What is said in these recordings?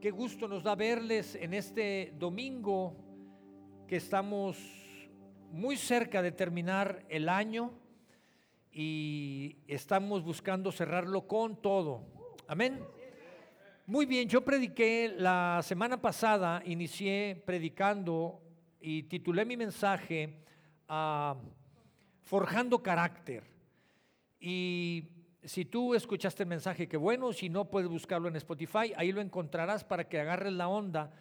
Qué gusto nos da verles en este domingo que estamos muy cerca de terminar el año y estamos buscando cerrarlo con todo. Amén. Muy bien, yo prediqué la semana pasada, inicié predicando y titulé mi mensaje a Forjando Carácter. Y si tú escuchaste el mensaje, qué bueno, si no puedes buscarlo en Spotify, ahí lo encontrarás para que agarres la onda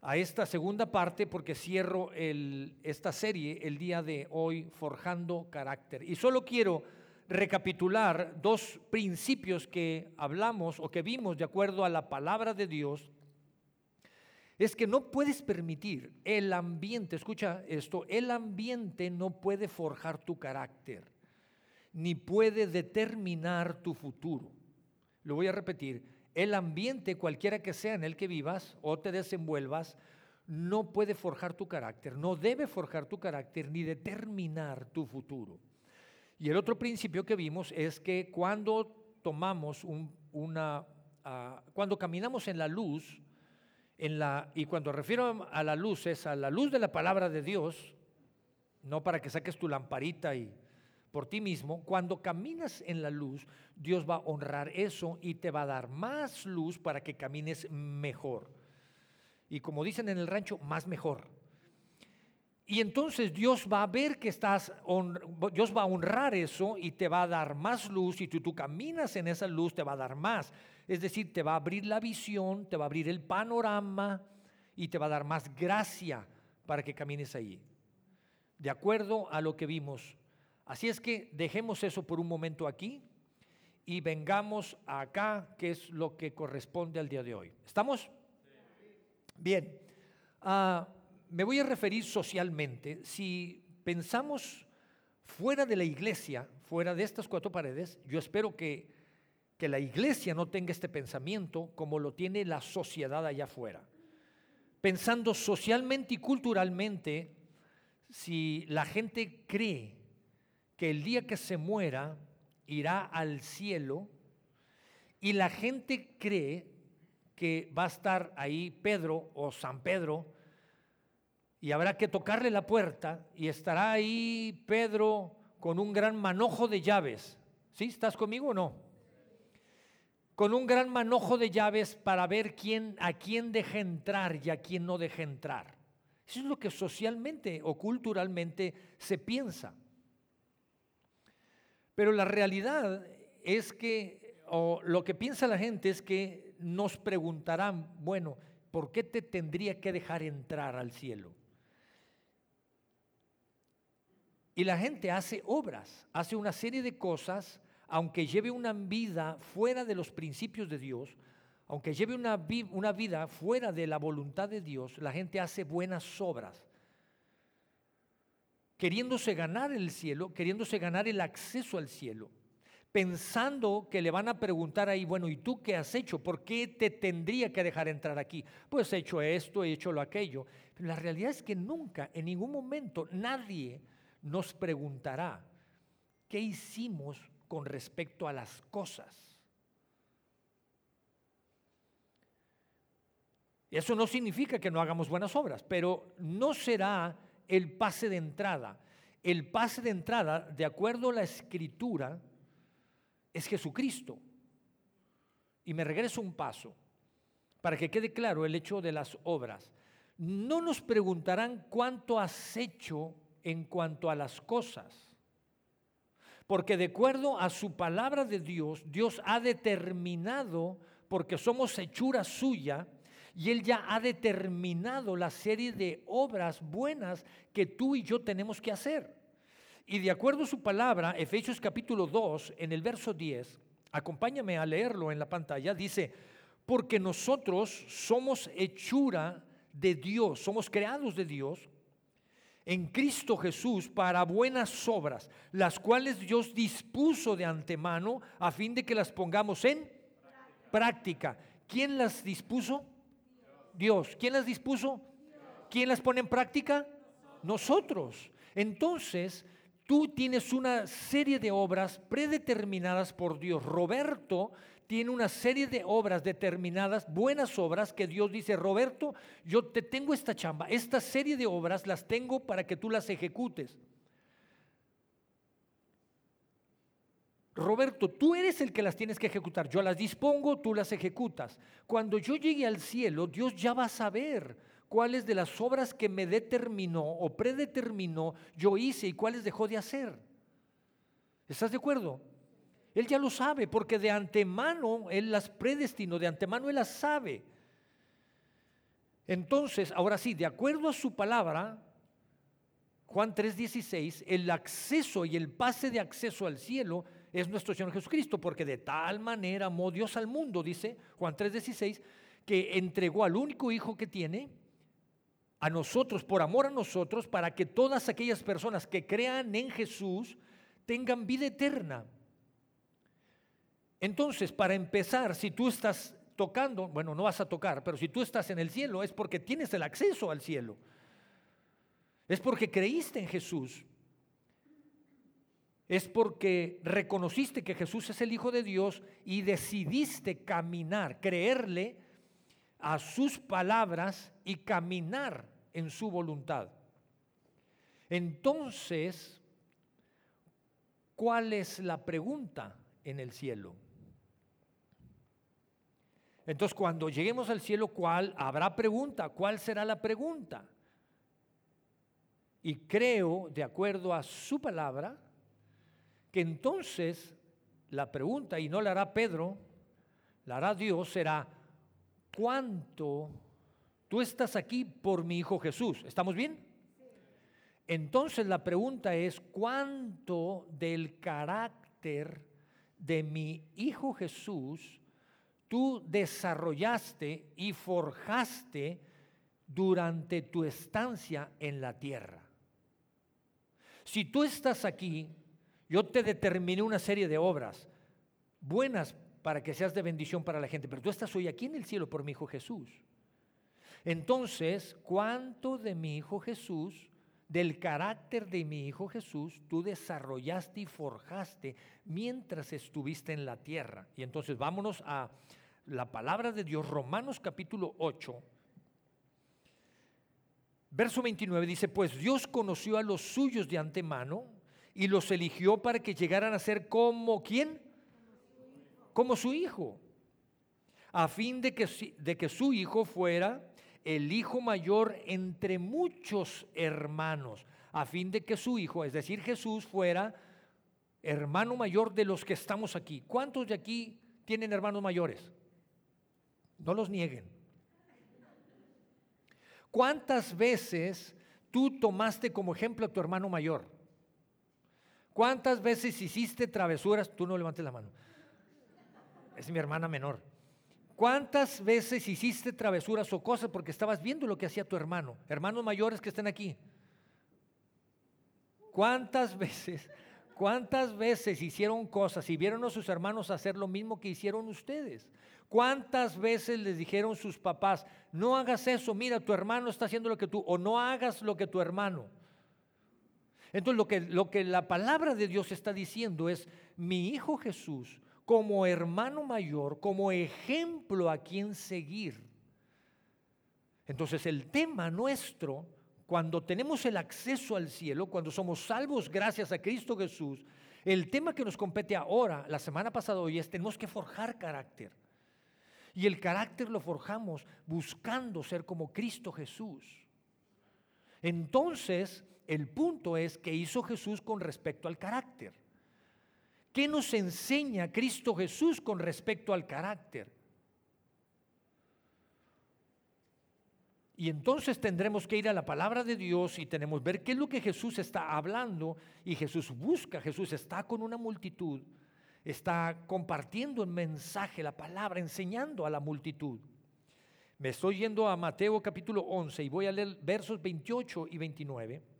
a esta segunda parte porque cierro esta serie el día de hoy, Forjando Carácter. Y solo quiero recapitular dos principios que hablamos o que vimos de acuerdo a la palabra de Dios. Es que no puedes permitir el ambiente, escucha esto, el ambiente no puede forjar tu carácter ni puede determinar tu futuro. Lo voy a repetir, el ambiente, cualquiera que sea en el que vivas o te desenvuelvas, no puede forjar tu carácter, no debe forjar tu carácter ni determinar tu futuro. Y el otro principio que vimos es que cuando tomamos una, ah, cuando caminamos en la luz, en la, y cuando refiero a la luz es a la luz de la palabra de Dios, no para que saques tu lamparita y por ti mismo, cuando caminas en la luz, Dios va a honrar eso y te va a dar más luz para que camines mejor. Y como dicen en el rancho, más mejor. Y entonces Dios va a ver que estás, Dios va a honrar eso y te va a dar más luz y tú, tú caminas en esa luz, te va a dar más. Es decir, te va a abrir la visión, te va a abrir el panorama y te va a dar más gracia para que camines ahí. De acuerdo a lo que vimos Así es que dejemos eso por un momento aquí y vengamos acá, que es lo que corresponde al día de hoy. ¿Estamos? Bien, ah, me voy a referir socialmente. Si pensamos fuera de la iglesia, fuera de estas cuatro paredes, yo espero que, que la iglesia no tenga este pensamiento como lo tiene la sociedad allá afuera. Pensando socialmente y culturalmente, si la gente cree que el día que se muera irá al cielo y la gente cree que va a estar ahí Pedro o San Pedro y habrá que tocarle la puerta y estará ahí Pedro con un gran manojo de llaves. ¿Sí? ¿Estás conmigo o no? Con un gran manojo de llaves para ver quién, a quién deja entrar y a quién no deja entrar. Eso es lo que socialmente o culturalmente se piensa. Pero la realidad es que, o lo que piensa la gente es que nos preguntarán, bueno, ¿por qué te tendría que dejar entrar al cielo? Y la gente hace obras, hace una serie de cosas, aunque lleve una vida fuera de los principios de Dios, aunque lleve una, una vida fuera de la voluntad de Dios, la gente hace buenas obras queriéndose ganar el cielo, queriéndose ganar el acceso al cielo, pensando que le van a preguntar ahí, bueno, ¿y tú qué has hecho? ¿Por qué te tendría que dejar entrar aquí? Pues he hecho esto, he hecho lo aquello. Pero la realidad es que nunca, en ningún momento, nadie nos preguntará qué hicimos con respecto a las cosas. Eso no significa que no hagamos buenas obras, pero no será el pase de entrada. El pase de entrada, de acuerdo a la escritura, es Jesucristo. Y me regreso un paso para que quede claro el hecho de las obras. No nos preguntarán cuánto has hecho en cuanto a las cosas. Porque de acuerdo a su palabra de Dios, Dios ha determinado, porque somos hechura suya, y Él ya ha determinado la serie de obras buenas que tú y yo tenemos que hacer. Y de acuerdo a su palabra, Efesios capítulo 2, en el verso 10, acompáñame a leerlo en la pantalla, dice, porque nosotros somos hechura de Dios, somos creados de Dios en Cristo Jesús para buenas obras, las cuales Dios dispuso de antemano a fin de que las pongamos en práctica. ¿Quién las dispuso? Dios. ¿Quién las dispuso? ¿Quién las pone en práctica? Nosotros. Entonces, tú tienes una serie de obras predeterminadas por Dios. Roberto tiene una serie de obras determinadas, buenas obras, que Dios dice, Roberto, yo te tengo esta chamba, esta serie de obras las tengo para que tú las ejecutes. Roberto, tú eres el que las tienes que ejecutar. Yo las dispongo, tú las ejecutas. Cuando yo llegue al cielo, Dios ya va a saber cuáles de las obras que me determinó o predeterminó yo hice y cuáles dejó de hacer. ¿Estás de acuerdo? Él ya lo sabe porque de antemano Él las predestinó, de antemano Él las sabe. Entonces, ahora sí, de acuerdo a su palabra, Juan 3:16, el acceso y el pase de acceso al cielo es nuestro Señor Jesucristo, porque de tal manera amó Dios al mundo, dice Juan 3:16, que entregó al único Hijo que tiene, a nosotros, por amor a nosotros, para que todas aquellas personas que crean en Jesús tengan vida eterna. Entonces, para empezar, si tú estás tocando, bueno, no vas a tocar, pero si tú estás en el cielo es porque tienes el acceso al cielo. Es porque creíste en Jesús es porque reconociste que Jesús es el Hijo de Dios y decidiste caminar, creerle a sus palabras y caminar en su voluntad. Entonces, ¿cuál es la pregunta en el cielo? Entonces, cuando lleguemos al cielo, ¿cuál habrá pregunta? ¿Cuál será la pregunta? Y creo, de acuerdo a su palabra, que entonces la pregunta, y no la hará Pedro, la hará Dios, será, ¿cuánto tú estás aquí por mi Hijo Jesús? ¿Estamos bien? Entonces la pregunta es, ¿cuánto del carácter de mi Hijo Jesús tú desarrollaste y forjaste durante tu estancia en la tierra? Si tú estás aquí yo te determiné una serie de obras buenas para que seas de bendición para la gente, pero tú estás hoy aquí en el cielo por mi Hijo Jesús. Entonces, ¿cuánto de mi Hijo Jesús, del carácter de mi Hijo Jesús, tú desarrollaste y forjaste mientras estuviste en la tierra? Y entonces vámonos a la palabra de Dios, Romanos capítulo 8. Verso 29 dice, pues Dios conoció a los suyos de antemano y los eligió para que llegaran a ser como quién? Como su hijo, a fin de que, de que su hijo fuera el hijo mayor entre muchos hermanos, a fin de que su hijo, es decir, Jesús, fuera hermano mayor de los que estamos aquí. ¿Cuántos de aquí tienen hermanos mayores? No los nieguen. ¿Cuántas veces tú tomaste como ejemplo a tu hermano mayor? ¿Cuántas veces hiciste travesuras? Tú no levantes la mano. Es mi hermana menor. ¿Cuántas veces hiciste travesuras o cosas porque estabas viendo lo que hacía tu hermano? Hermanos mayores que estén aquí. ¿Cuántas veces, cuántas veces hicieron cosas y vieron a sus hermanos hacer lo mismo que hicieron ustedes? ¿Cuántas veces les dijeron sus papás, no hagas eso, mira, tu hermano está haciendo lo que tú, o no hagas lo que tu hermano? Entonces lo que, lo que la palabra de Dios está diciendo es, mi Hijo Jesús, como hermano mayor, como ejemplo a quien seguir. Entonces el tema nuestro, cuando tenemos el acceso al cielo, cuando somos salvos gracias a Cristo Jesús, el tema que nos compete ahora, la semana pasada hoy, es tenemos que forjar carácter. Y el carácter lo forjamos buscando ser como Cristo Jesús. Entonces, el punto es que hizo Jesús con respecto al carácter. ¿Qué nos enseña Cristo Jesús con respecto al carácter? Y entonces tendremos que ir a la palabra de Dios y tenemos ver qué es lo que Jesús está hablando. Y Jesús busca, Jesús está con una multitud, está compartiendo el mensaje, la palabra, enseñando a la multitud. Me estoy yendo a Mateo capítulo 11 y voy a leer versos 28 y 29.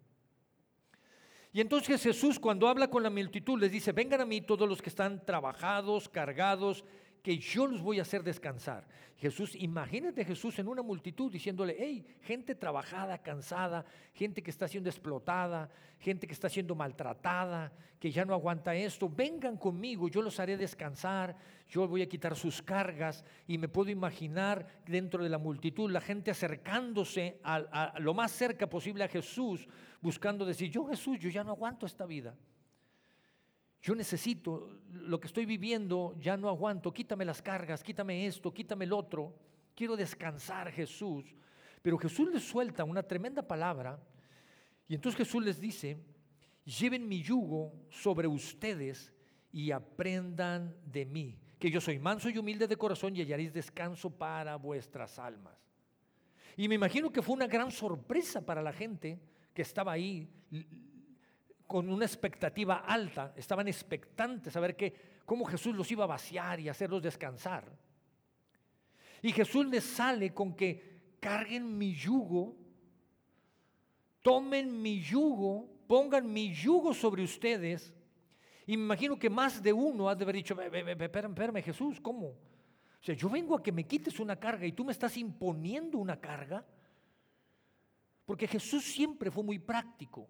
Y entonces Jesús cuando habla con la multitud les dice, vengan a mí todos los que están trabajados, cargados que yo los voy a hacer descansar. Jesús, imagínate Jesús en una multitud diciéndole, hey, gente trabajada, cansada, gente que está siendo explotada, gente que está siendo maltratada, que ya no aguanta esto, vengan conmigo, yo los haré descansar, yo voy a quitar sus cargas y me puedo imaginar dentro de la multitud la gente acercándose a, a lo más cerca posible a Jesús, buscando decir, yo Jesús, yo ya no aguanto esta vida. Yo necesito lo que estoy viviendo, ya no aguanto, quítame las cargas, quítame esto, quítame el otro. Quiero descansar, Jesús. Pero Jesús les suelta una tremenda palabra y entonces Jesús les dice, lleven mi yugo sobre ustedes y aprendan de mí, que yo soy manso y humilde de corazón y hallaréis descanso para vuestras almas. Y me imagino que fue una gran sorpresa para la gente que estaba ahí con una expectativa alta, estaban expectantes a ver cómo Jesús los iba a vaciar y hacerlos descansar. Y Jesús les sale con que carguen mi yugo, tomen mi yugo, pongan mi yugo sobre ustedes. Y me imagino que más de uno ha de haber dicho, espérame Jesús, ¿cómo? O sea, yo vengo a que me quites una carga y tú me estás imponiendo una carga. Porque Jesús siempre fue muy práctico.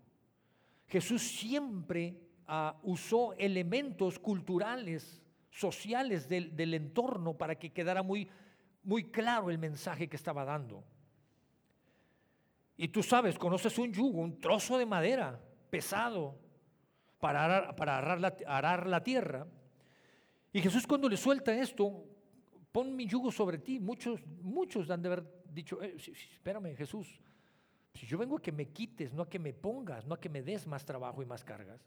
Jesús siempre ah, usó elementos culturales, sociales del, entorno para que quedara muy, claro el mensaje que estaba dando. Y tú sabes, conoces un yugo, un trozo de madera pesado para arar la tierra. Y Jesús cuando le suelta esto, pon mi yugo sobre ti. Muchos, muchos han de haber dicho, eh, espérame Jesús, si yo vengo a que me quites, no a que me pongas, no a que me des más trabajo y más cargas.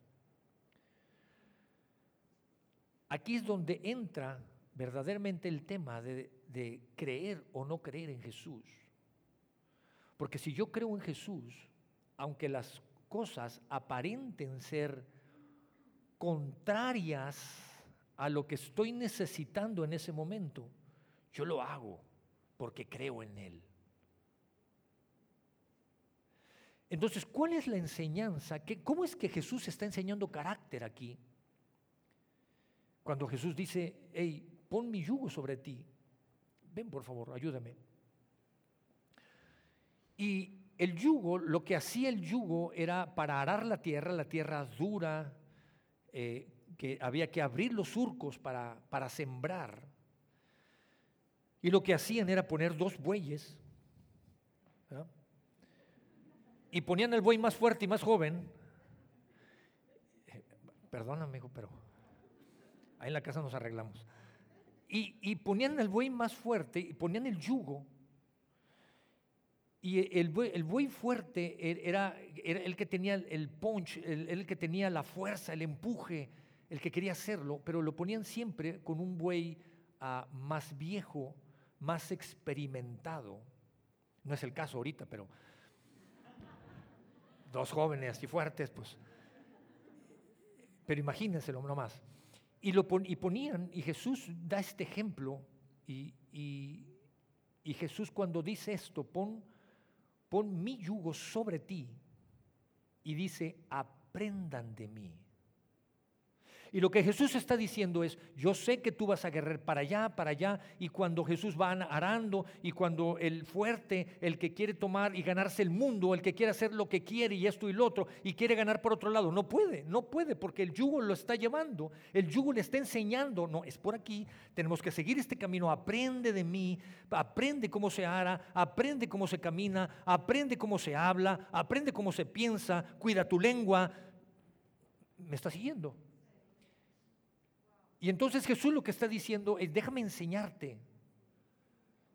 Aquí es donde entra verdaderamente el tema de, de creer o no creer en Jesús. Porque si yo creo en Jesús, aunque las cosas aparenten ser contrarias a lo que estoy necesitando en ese momento, yo lo hago porque creo en Él. Entonces, ¿cuál es la enseñanza? ¿Cómo es que Jesús está enseñando carácter aquí? Cuando Jesús dice, hey, pon mi yugo sobre ti. Ven, por favor, ayúdame. Y el yugo, lo que hacía el yugo era para arar la tierra, la tierra dura, eh, que había que abrir los surcos para, para sembrar. Y lo que hacían era poner dos bueyes y ponían el buey más fuerte y más joven. Perdón, amigo, pero ahí en la casa nos arreglamos. Y, ponían el buey más fuerte y ponían el yugo. Y el buey, el buey fuerte er, era, era, el que tenía el punch, el, el que tenía la fuerza, el empuje, el que quería hacerlo, pero lo ponían siempre con un buey uh, más viejo, más experimentado. No es el caso ahorita, pero dos jóvenes y fuertes, pues. Pero imagínenselo nomás. Y, lo y ponían, y Jesús da este ejemplo, y, y, Jesús cuando dice esto, pon, pon mi yugo sobre ti, y dice, aprendan de mí. Y lo que Jesús está diciendo es, yo sé que tú vas a guerrer para allá, para allá, y cuando Jesús va arando, y cuando el fuerte, el que quiere tomar y ganarse el mundo, el que quiere hacer lo que quiere y esto y lo otro, y quiere ganar por otro lado, no puede, no puede, porque el yugo lo está llevando, el yugo le está enseñando, no, es por aquí, tenemos que seguir este camino, aprende de mí, aprende cómo se ara, aprende cómo se camina, aprende cómo se habla, aprende cómo se piensa, cuida tu lengua, me está siguiendo. Y entonces Jesús lo que está diciendo es, déjame enseñarte,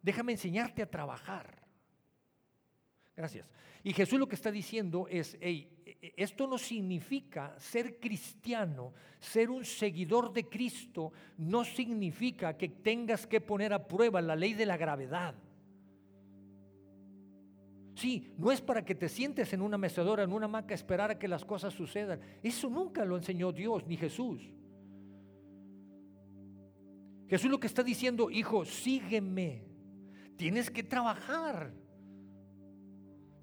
déjame enseñarte a trabajar. Gracias. Y Jesús lo que está diciendo es, hey, esto no significa ser cristiano, ser un seguidor de Cristo, no significa que tengas que poner a prueba la ley de la gravedad. Sí, no es para que te sientes en una mecedora, en una hamaca, esperar a que las cosas sucedan. Eso nunca lo enseñó Dios ni Jesús. Jesús lo que está diciendo, hijo, sígueme. Tienes que trabajar.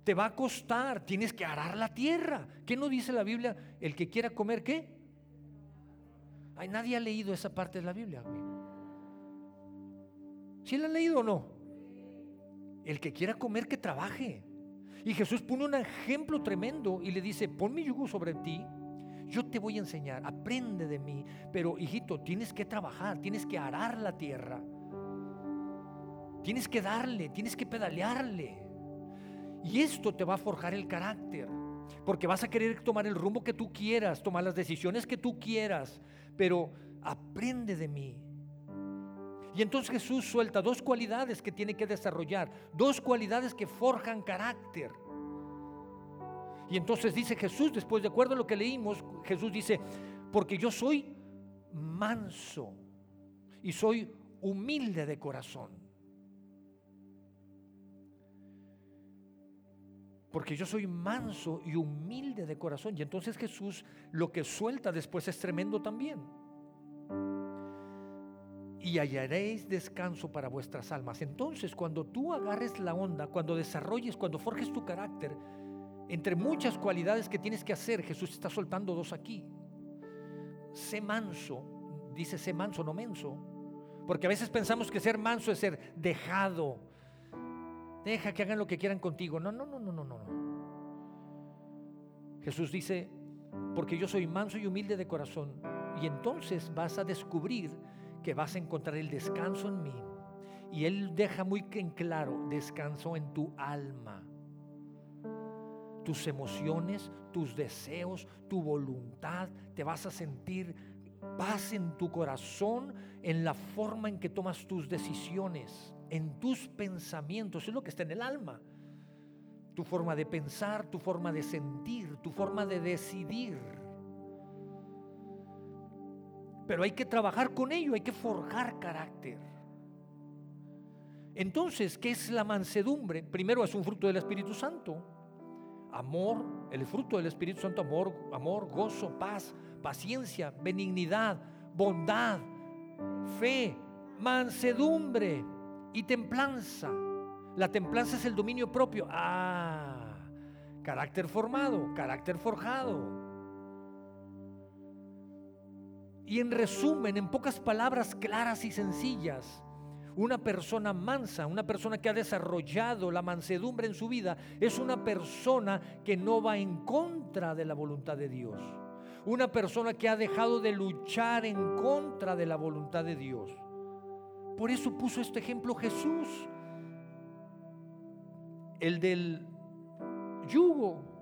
Te va a costar. Tienes que arar la tierra. ¿Qué no dice la Biblia? El que quiera comer, ¿qué? Ay, nadie ha leído esa parte de la Biblia. ¿Sí la han leído o no? El que quiera comer, que trabaje. Y Jesús pone un ejemplo tremendo y le dice, pon mi yugo sobre ti, yo te voy a enseñar, aprende de mí, pero hijito, tienes que trabajar, tienes que arar la tierra, tienes que darle, tienes que pedalearle. Y esto te va a forjar el carácter, porque vas a querer tomar el rumbo que tú quieras, tomar las decisiones que tú quieras, pero aprende de mí. Y entonces Jesús suelta dos cualidades que tiene que desarrollar, dos cualidades que forjan carácter. Y entonces dice Jesús, después de acuerdo a lo que leímos, Jesús dice, porque yo soy manso y soy humilde de corazón. Porque yo soy manso y humilde de corazón. Y entonces Jesús lo que suelta después es tremendo también y hallaréis descanso para vuestras almas. Entonces, cuando tú agarres la onda, cuando desarrolles, cuando forjes tu carácter, entre muchas cualidades que tienes que hacer, Jesús está soltando dos aquí. Sé manso, dice sé manso, no menso. Porque a veces pensamos que ser manso es ser dejado. Deja que hagan lo que quieran contigo. No, no, no, no, no, no. Jesús dice, porque yo soy manso y humilde de corazón. Y entonces vas a descubrir que vas a encontrar el descanso en mí. Y Él deja muy en claro, descanso en tu alma. Tus emociones, tus deseos, tu voluntad, te vas a sentir paz en tu corazón, en la forma en que tomas tus decisiones, en tus pensamientos, es lo que está en el alma. Tu forma de pensar, tu forma de sentir, tu forma de decidir. Pero hay que trabajar con ello, hay que forjar carácter. Entonces, ¿qué es la mansedumbre? Primero es un fruto del Espíritu Santo. Amor, el fruto del Espíritu Santo, amor, amor, gozo, paz, paciencia, benignidad, bondad, fe, mansedumbre y templanza. La templanza es el dominio propio. Ah, carácter formado, carácter forjado. Y en resumen, en pocas palabras claras y sencillas, una persona mansa, una persona que ha desarrollado la mansedumbre en su vida, es una persona que no va en contra de la voluntad de Dios. Una persona que ha dejado de luchar en contra de la voluntad de Dios. Por eso puso este ejemplo Jesús, el del yugo.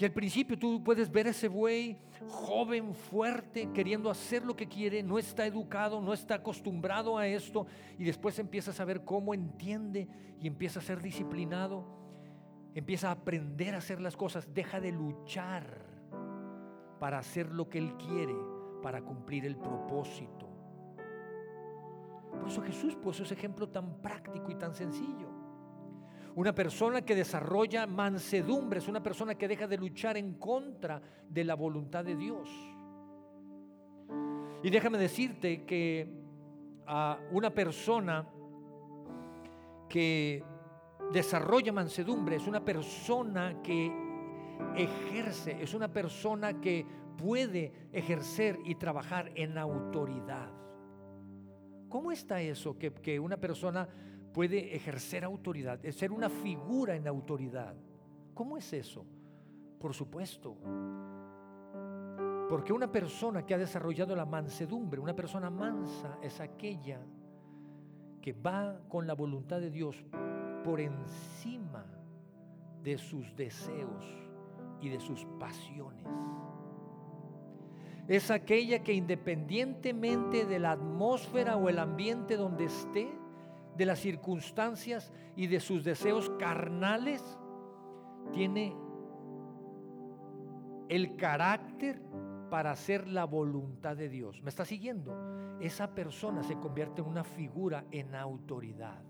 Y al principio tú puedes ver ese buey joven, fuerte, queriendo hacer lo que quiere, no está educado, no está acostumbrado a esto, y después empiezas a ver cómo entiende y empieza a ser disciplinado, empieza a aprender a hacer las cosas, deja de luchar para hacer lo que él quiere, para cumplir el propósito. Por eso Jesús puso ese ejemplo tan práctico y tan sencillo. Una persona que desarrolla mansedumbre es una persona que deja de luchar en contra de la voluntad de Dios. Y déjame decirte que a una persona que desarrolla mansedumbre es una persona que ejerce, es una persona que puede ejercer y trabajar en autoridad. ¿Cómo está eso? Que, que una persona puede ejercer autoridad, es ser una figura en autoridad. ¿Cómo es eso? Por supuesto. Porque una persona que ha desarrollado la mansedumbre, una persona mansa es aquella que va con la voluntad de Dios por encima de sus deseos y de sus pasiones. Es aquella que independientemente de la atmósfera o el ambiente donde esté, de las circunstancias y de sus deseos carnales, tiene el carácter para hacer la voluntad de Dios. ¿Me está siguiendo? Esa persona se convierte en una figura en autoridad,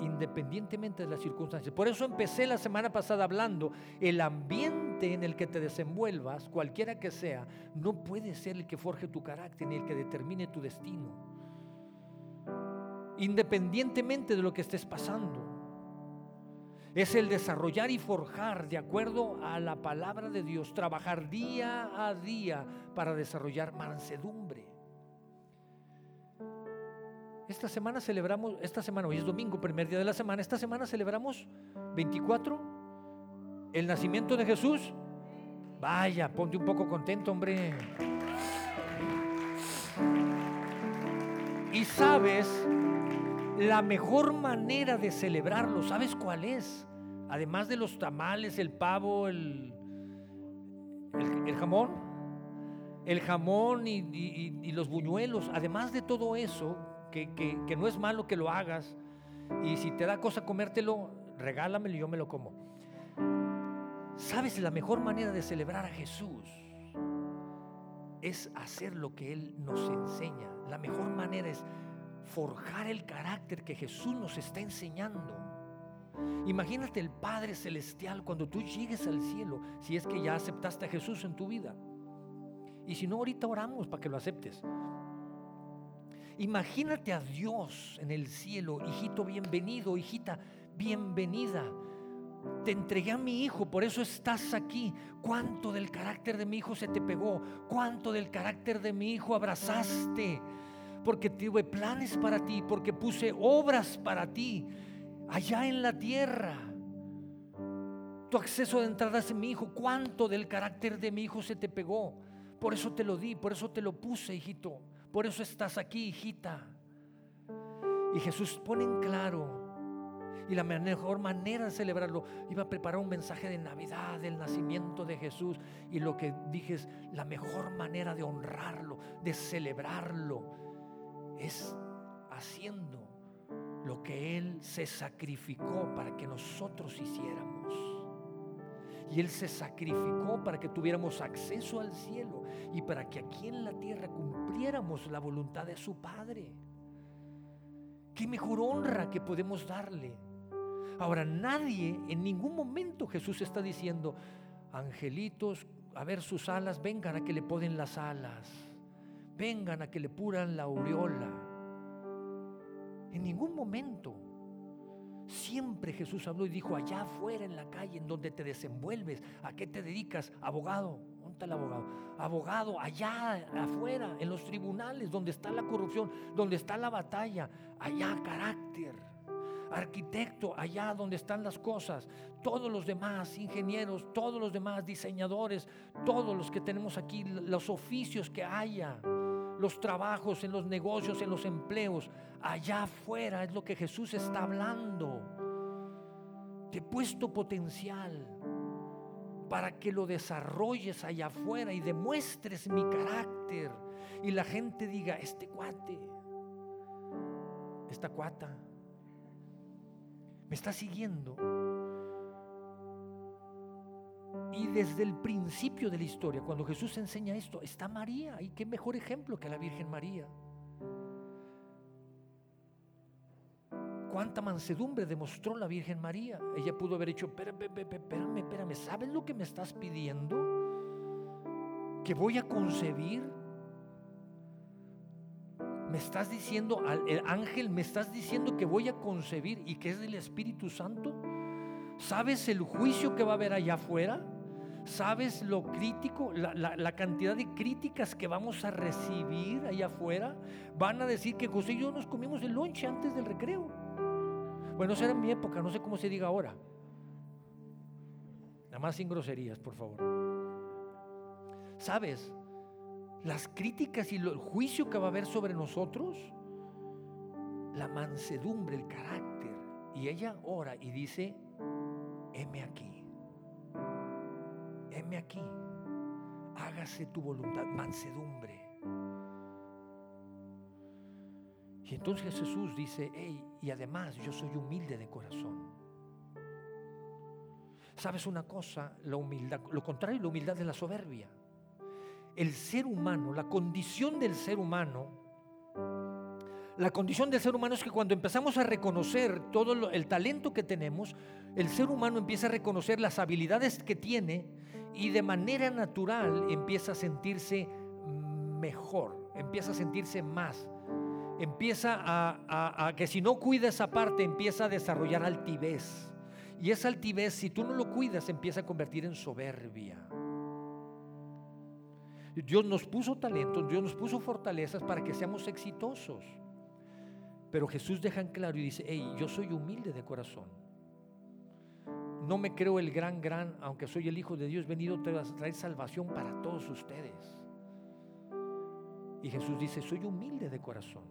independientemente de las circunstancias. Por eso empecé la semana pasada hablando, el ambiente en el que te desenvuelvas, cualquiera que sea, no puede ser el que forje tu carácter ni el que determine tu destino independientemente de lo que estés pasando. Es el desarrollar y forjar de acuerdo a la palabra de Dios, trabajar día a día para desarrollar mansedumbre. esta semana celebramos, esta semana, hoy es domingo, primer día de la semana, esta semana celebramos 24, el nacimiento de Jesús. Vaya, ponte un poco contento, hombre. Y sabes, la mejor manera de celebrarlo, ¿sabes cuál es? Además de los tamales, el pavo, el, jamón, el jamón y, los buñuelos, además de todo eso, que, que, no es malo que lo hagas, y si te da cosa comértelo, regálamelo y yo me lo como. ¿Sabes la mejor manera de celebrar a Jesús? Es hacer lo que Él nos enseña. La mejor manera es forjar el carácter que Jesús nos está enseñando. Imagínate el Padre Celestial cuando tú llegues al cielo, si es que ya aceptaste a Jesús en tu vida. Y si no, ahorita oramos para que lo aceptes. Imagínate a Dios en el cielo, hijito bienvenido, hijita bienvenida. Te entregué a mi hijo, por eso estás aquí. ¿Cuánto del carácter de mi hijo se te pegó? ¿Cuánto del carácter de mi hijo abrazaste? Porque tuve planes para ti, porque puse obras para ti allá en la tierra. Tu acceso de entrada es mi hijo. ¿Cuánto del carácter de mi hijo se te pegó? Por eso te lo di, por eso te lo puse, hijito. Por eso estás aquí, hijita. Y Jesús pone en claro. Y la mejor manera de celebrarlo, iba a preparar un mensaje de Navidad, del nacimiento de Jesús. Y lo que dije es la mejor manera de honrarlo, de celebrarlo, es haciendo lo que Él se sacrificó para que nosotros hiciéramos. Y Él se sacrificó para que tuviéramos acceso al cielo y para que aquí en la tierra cumpliéramos la voluntad de su Padre. ¿Qué mejor honra que podemos darle? Ahora, nadie, en ningún momento Jesús está diciendo, angelitos, a ver sus alas, vengan a que le ponen las alas vengan a que le puran la aureola. En ningún momento. Siempre Jesús habló y dijo, allá afuera en la calle en donde te desenvuelves, ¿a qué te dedicas? Abogado, ¿dónde el abogado? Abogado, allá afuera, en los tribunales, donde está la corrupción, donde está la batalla, allá carácter. Arquitecto, allá donde están las cosas. Todos los demás, ingenieros, todos los demás, diseñadores, todos los que tenemos aquí, los oficios que haya los trabajos, en los negocios, en los empleos. Allá afuera es lo que Jesús está hablando. Te he puesto potencial para que lo desarrolles allá afuera y demuestres mi carácter. Y la gente diga, este cuate, esta cuata, me está siguiendo y desde el principio de la historia, cuando Jesús enseña esto, está María. Y qué mejor ejemplo que la Virgen María. Cuánta mansedumbre demostró la Virgen María. Ella pudo haber hecho, espérame, espérame, espérame, ¿sabes lo que me estás pidiendo? Que voy a concebir. Me estás diciendo, el ángel, me estás diciendo que voy a concebir y que es del Espíritu Santo. ¿Sabes el juicio que va a haber allá afuera? ¿Sabes lo crítico? La, cantidad de críticas que vamos a recibir allá afuera. Van a decir que José y yo nos comimos el lonche antes del recreo. Bueno, eso era en mi época, no sé cómo se diga ahora. Nada más sin groserías, por favor. ¿Sabes? Las críticas y el juicio que va a haber sobre nosotros, la mansedumbre, el carácter. Y ella ora y dice, heme aquí heme aquí, hágase tu voluntad, mansedumbre. Y entonces Jesús dice, hey, y además yo soy humilde de corazón. ¿Sabes una cosa? La humildad, lo contrario, la humildad de la soberbia. El ser humano, la condición del ser humano, la condición del ser humano es que cuando empezamos a reconocer todo el talento que tenemos, el ser humano empieza a reconocer las habilidades que tiene y de manera natural empieza a sentirse mejor, empieza a sentirse más, empieza a, que si no cuida esa parte, empieza a desarrollar altivez. Y esa altivez, si tú no lo cuidas, empieza a convertir en soberbia. Dios nos puso talentos, Dios nos puso fortalezas para que seamos exitosos. Pero Jesús deja en claro y dice, hey, yo soy humilde de corazón. No me creo el gran, gran, aunque soy el Hijo de Dios, venido a traer salvación para todos ustedes. Y Jesús dice, soy humilde de corazón.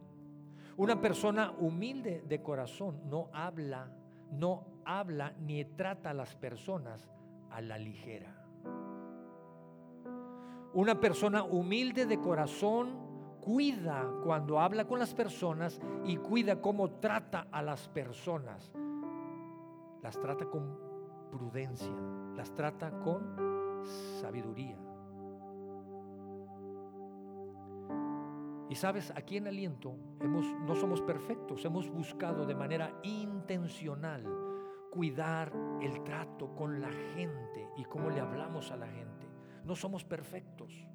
Una persona humilde de corazón no habla, no habla ni trata a las personas a la ligera. Una persona humilde de corazón cuida cuando habla con las personas y cuida cómo trata a las personas. Las trata con prudencia, las trata con sabiduría. Y sabes, aquí en Aliento no somos perfectos, hemos buscado de manera intencional cuidar el trato con la gente y cómo le hablamos a la gente. No somos perfectos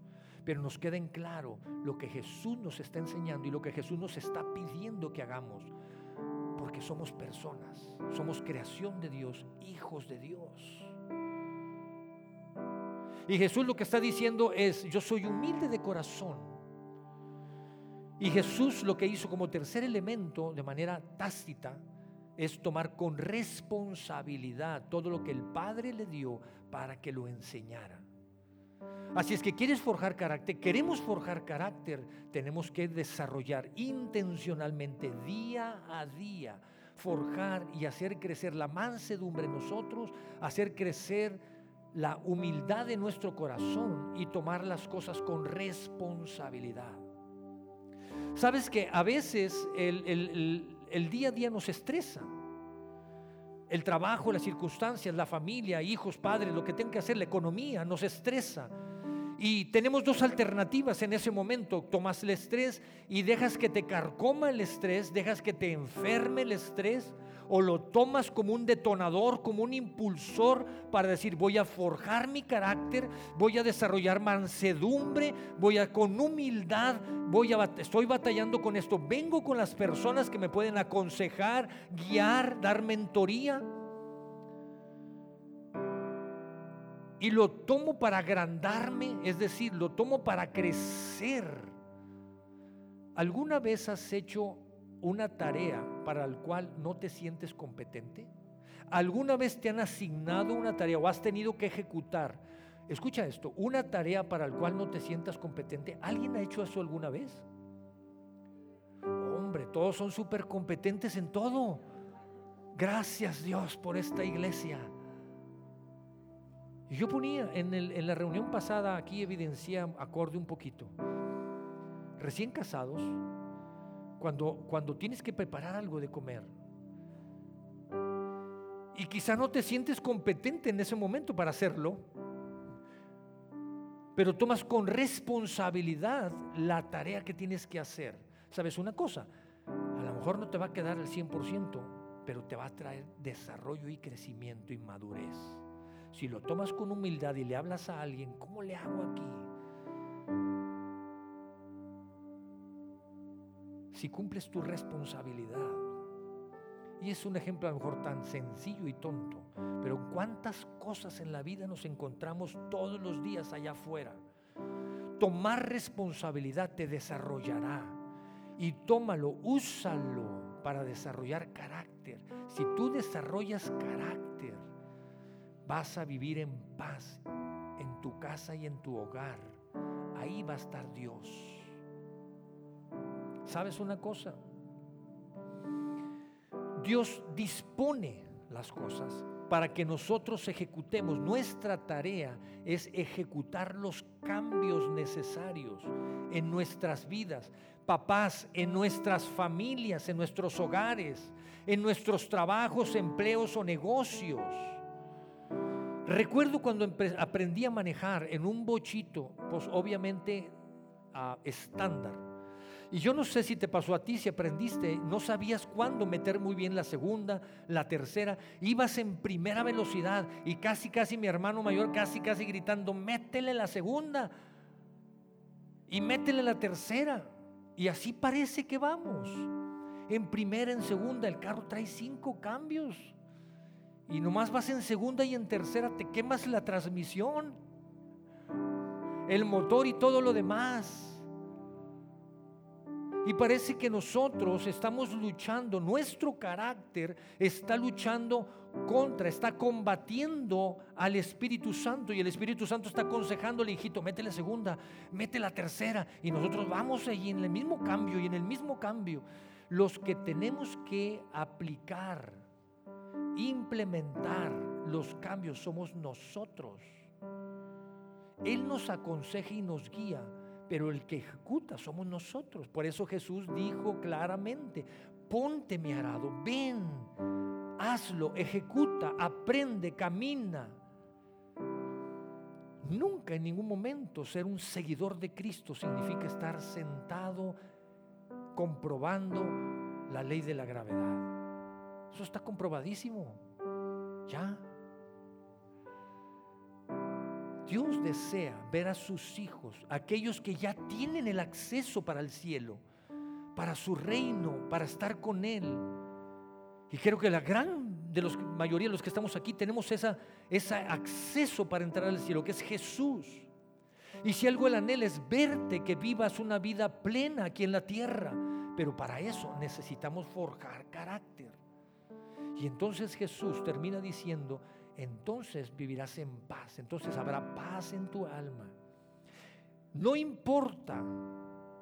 pero nos queda en claro lo que Jesús nos está enseñando y lo que Jesús nos está pidiendo que hagamos. Porque somos personas, somos creación de Dios, hijos de Dios. Y Jesús lo que está diciendo es, yo soy humilde de corazón. Y Jesús lo que hizo como tercer elemento de manera tácita es tomar con responsabilidad todo lo que el Padre le dio para que lo enseñara. Así es que quieres forjar carácter, queremos forjar carácter, tenemos que desarrollar intencionalmente día a día, forjar y hacer crecer la mansedumbre en nosotros, hacer crecer la humildad de nuestro corazón y tomar las cosas con responsabilidad. Sabes que a veces el, el día a día nos estresa. El trabajo, las circunstancias, la familia, hijos, padres, lo que tengan que hacer, la economía, nos estresa. Y tenemos dos alternativas en ese momento. Tomas el estrés y dejas que te carcoma el estrés, dejas que te enferme el estrés, o lo tomas como un detonador, como un impulsor para decir, voy a forjar mi carácter, voy a desarrollar mansedumbre, voy a con humildad, voy a estoy batallando con esto, vengo con las personas que me pueden aconsejar, guiar, dar mentoría. y lo tomo para agrandarme, es decir, lo tomo para crecer. ¿Alguna vez has hecho una tarea para la cual no te sientes competente? ¿Alguna vez te han asignado una tarea o has tenido que ejecutar? Escucha esto, una tarea para la cual no te sientas competente. ¿Alguien ha hecho eso alguna vez? Hombre, todos son súper competentes en todo. Gracias Dios por esta iglesia. Y yo ponía en, la reunión pasada, aquí evidencia acorde un poquito. Recién casados, cuando, cuando tienes que preparar algo de comer, y quizá no te sientes competente en ese momento para hacerlo, pero tomas con responsabilidad la tarea que tienes que hacer. ¿Sabes una cosa? A lo mejor no te va a quedar al 100%, pero te va a traer desarrollo y crecimiento y madurez. Si lo tomas con humildad y le hablas a alguien, ¿cómo le hago aquí? Si cumples tu responsabilidad. Y es un ejemplo a lo mejor tan sencillo y tonto, pero cuántas cosas en la vida nos encontramos todos los días allá afuera. Tomar responsabilidad te desarrollará y tómalo, úsalo para desarrollar carácter. Si tú desarrollas carácter, vas a vivir en paz en tu casa y en tu hogar. Ahí va a estar Dios. ¿Sabes una cosa? Dios dispone las cosas para que nosotros ejecutemos. Nuestra tarea es ejecutar los cambios necesarios en nuestras vidas. Papás, en nuestras familias, en nuestros hogares, en nuestros trabajos, empleos o negocios. Recuerdo cuando aprendí a manejar en un bochito, pues obviamente estándar. Y yo no sé si te pasó a ti, si aprendiste, no sabías cuándo meter muy bien la segunda, la tercera, ibas en primera velocidad y casi, casi mi hermano mayor, casi, casi gritando, métele la segunda y métele la tercera. Y así parece que vamos. En primera, en segunda, el carro trae cinco cambios y nomás vas en segunda y en tercera, te quemas la transmisión, el motor y todo lo demás. Y parece que nosotros estamos luchando, nuestro carácter está luchando contra, está combatiendo al Espíritu Santo y el Espíritu Santo está aconsejándole, hijito, mete la segunda, mete la tercera y nosotros vamos ahí en el mismo cambio y en el mismo cambio. Los que tenemos que aplicar, implementar los cambios somos nosotros. Él nos aconseja y nos guía pero el que ejecuta somos nosotros. Por eso Jesús dijo claramente, ponte mi arado, ven, hazlo, ejecuta, aprende, camina. Nunca en ningún momento ser un seguidor de Cristo significa estar sentado comprobando la ley de la gravedad. Eso está comprobadísimo. Ya. Dios desea ver a sus hijos, aquellos que ya tienen el acceso para el cielo, para su reino, para estar con Él. Y creo que la gran de los mayoría de los que estamos aquí tenemos esa, ese acceso para entrar al cielo, que es Jesús. Y si algo el anhela es verte que vivas una vida plena aquí en la tierra, pero para eso necesitamos forjar carácter. Y entonces Jesús termina diciendo, entonces vivirás en paz, entonces habrá paz en tu alma. No importa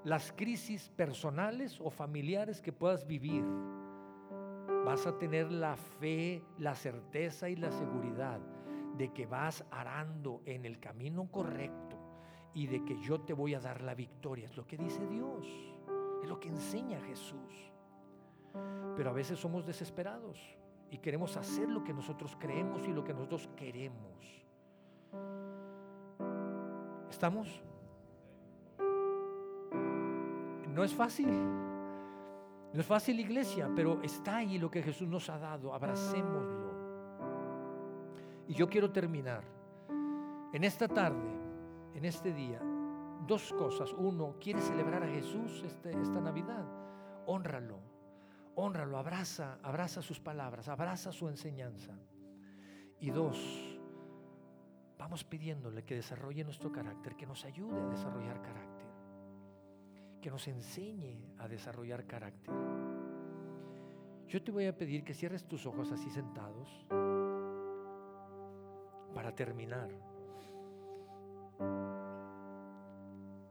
las crisis personales o familiares que puedas vivir, vas a tener la fe, la certeza y la seguridad de que vas arando en el camino correcto y de que yo te voy a dar la victoria. Es lo que dice Dios, es lo que enseña Jesús. Pero a veces somos desesperados y queremos hacer lo que nosotros creemos y lo que nosotros queremos. ¿Estamos? No es fácil. No es fácil iglesia, pero está ahí lo que Jesús nos ha dado. Abracémoslo. Y yo quiero terminar en esta tarde, en este día, dos cosas. Uno, ¿quieres celebrar a Jesús este, esta Navidad? Honralo Honralo, abraza, abraza sus palabras, abraza su enseñanza. Y dos, vamos pidiéndole que desarrolle nuestro carácter, que nos ayude a desarrollar carácter, que nos enseñe a desarrollar carácter. Yo te voy a pedir que cierres tus ojos así sentados para terminar.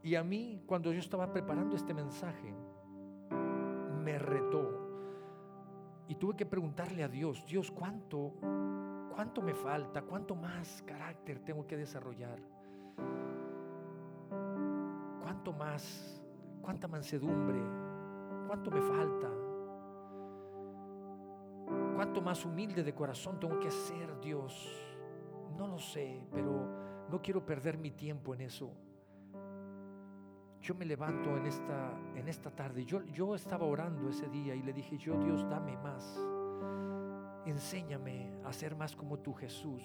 Y a mí, cuando yo estaba preparando este mensaje, me retó y tuve que preguntarle a Dios, Dios, ¿cuánto, cuánto me falta? ¿Cuánto más carácter tengo que desarrollar? ¿Cuánto más? ¿Cuánta mansedumbre? ¿Cuánto me falta? ¿Cuánto más humilde de corazón tengo que ser, Dios? No lo sé, pero no quiero perder mi tiempo en eso yo me levanto en esta, en esta tarde. Yo, yo estaba orando ese día y le dije, yo Dios, dame más. Enséñame a ser más como tú, Jesús.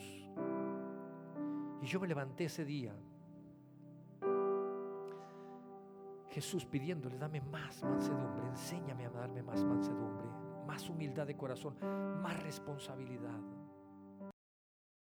Y yo me levanté ese día. Jesús pidiéndole, dame más mansedumbre, enséñame a darme más mansedumbre, más humildad de corazón, más responsabilidad.